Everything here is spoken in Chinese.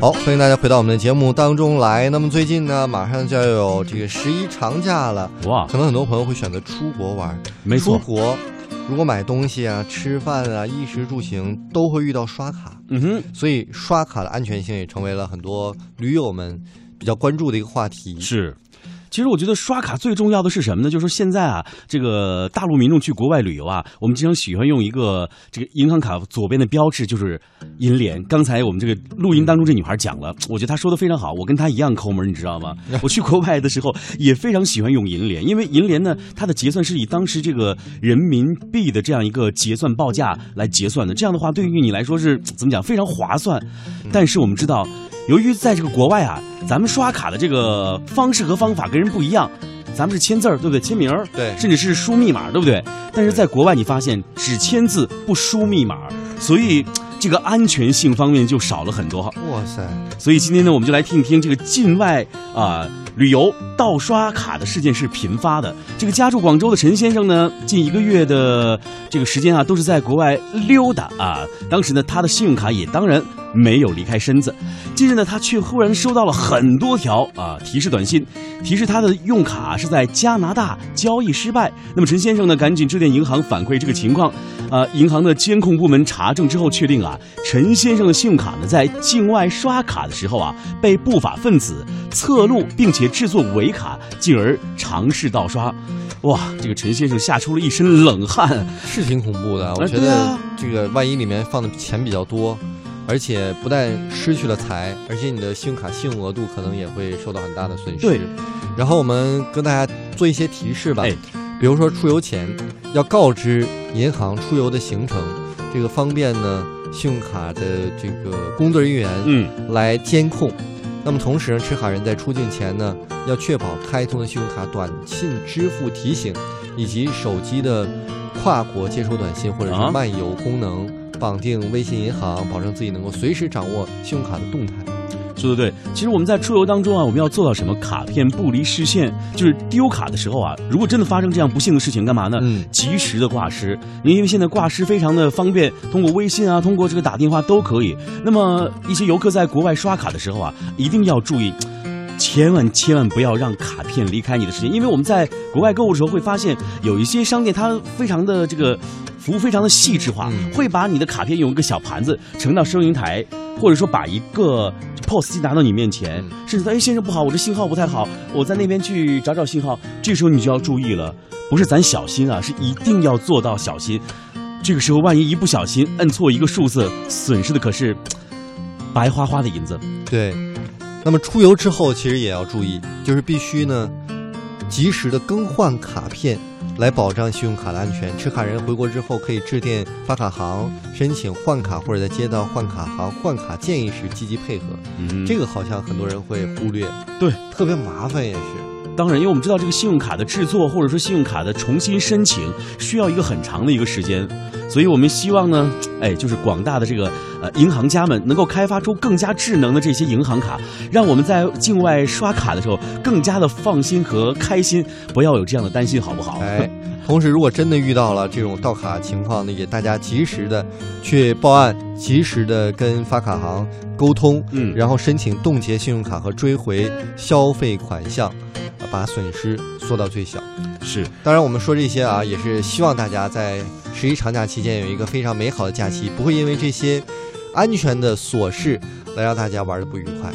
好，欢迎大家回到我们的节目当中来。那么最近呢，马上就要有这个十一长假了，哇，可能很多朋友会选择出国玩。没错出国如果买东西啊、吃饭啊、衣食住行都会遇到刷卡，嗯哼，所以刷卡的安全性也成为了很多驴友们比较关注的一个话题。是。其实我觉得刷卡最重要的是什么呢？就是说现在啊，这个大陆民众去国外旅游啊，我们经常喜欢用一个这个银行卡左边的标志就是银联。刚才我们这个录音当中这女孩讲了，我觉得她说的非常好，我跟她一样抠门，你知道吗？我去国外的时候也非常喜欢用银联，因为银联呢，它的结算是以当时这个人民币的这样一个结算报价来结算的，这样的话对于你来说是怎么讲非常划算。但是我们知道。由于在这个国外啊，咱们刷卡的这个方式和方法跟人不一样，咱们是签字儿，对不对？签名儿，对甚至是输密码，对不对？但是在国外，你发现只签字不输密码，所以这个安全性方面就少了很多。哇塞，所以今天呢，我们就来听一听这个境外啊、旅游盗刷卡的事件是频发的。这个家住广州的陈先生呢，近一个月的这个时间啊，都是在国外溜达啊。当时呢，他的信用卡也当然没有离开身子。近日呢，他却忽然收到了很多条啊提示短信，提示他的用卡是在加拿大交易失败。那么陈先生呢，赶紧致电银行反馈这个情况。啊，银行的监控部门查证之后确定啊，陈先生的信用卡呢，在境外刷卡的时候啊，被不法分子侧录，并且制作伪卡，进而尝试盗刷。哇，这个陈先生吓出了一身冷汗。是挺恐怖的。我觉得这个万一里面放的钱比较多，而且不但失去了财，而且你的信用卡信用额度可能也会受到很大的损失。对。然后我们跟大家做一些提示吧。哎比如说出游前要告知银行出游的行程，这个方便呢信用卡的这个工作人员嗯，来监控。那么同时呢，持卡人在出境前呢，要确保开通的信用卡短信支付提醒，以及手机的跨国接收短信或者啊是漫游功能，绑定微信银行，保证自己能够随时掌握信用卡的动态。说的对。其实我们在出游当中啊，我们要做到什么？卡片不离视线，就是丢卡的时候啊，如果真的发生这样不幸的事情，干嘛呢？嗯及时的挂失，因为现在挂失非常的方便，通过微信啊，通过这个打电话都可以。那么一些游客在国外刷卡的时候啊，一定要注意。千万千万不要让卡片离开你的视线，因为我们在国外购物的时候会发现，有一些商店它非常的这个服务非常的细致化，嗯会把你的卡片用一个小盘子盛到收银台，或者说把一个 POS 机拿到你面前，嗯甚至说，哎，先生不好，我这信号不太好，我在那边去找找信号。这时候你就要注意了，不是咱小心啊，是一定要做到小心。这个时候万一一不小心摁错一个数字，损失的可是白花花的银子。对。那么出游之后，其实也要注意，就是必须呢，及时的更换卡片，来保障信用卡的安全。持卡人回国之后，可以致电发卡行申请换卡，或者在接到换卡行换卡建议时积极配合。嗯，这个好像很多人会忽略，对，特别麻烦也是。当然，因为我们知道这个信用卡的制作或者说信用卡的重新申请需要一个很长的一个时间，所以我们希望呢，哎，就是广大的这个呃银行家们能够开发出更加智能的这些银行卡，让我们在境外刷卡的时候更加的放心和开心，不要有这样的担心，好不好？哎，同时如果真的遇到了这种盗卡情况呢，也大家及时的去报案，及时的跟发卡行沟通，嗯然后申请冻结信用卡和追回消费款项，啊把损失缩到最小。是当然，我们说这些啊，也是希望大家在十一长假期间有一个非常美好的假期，不会因为这些安全的琐事来让大家玩的不愉快。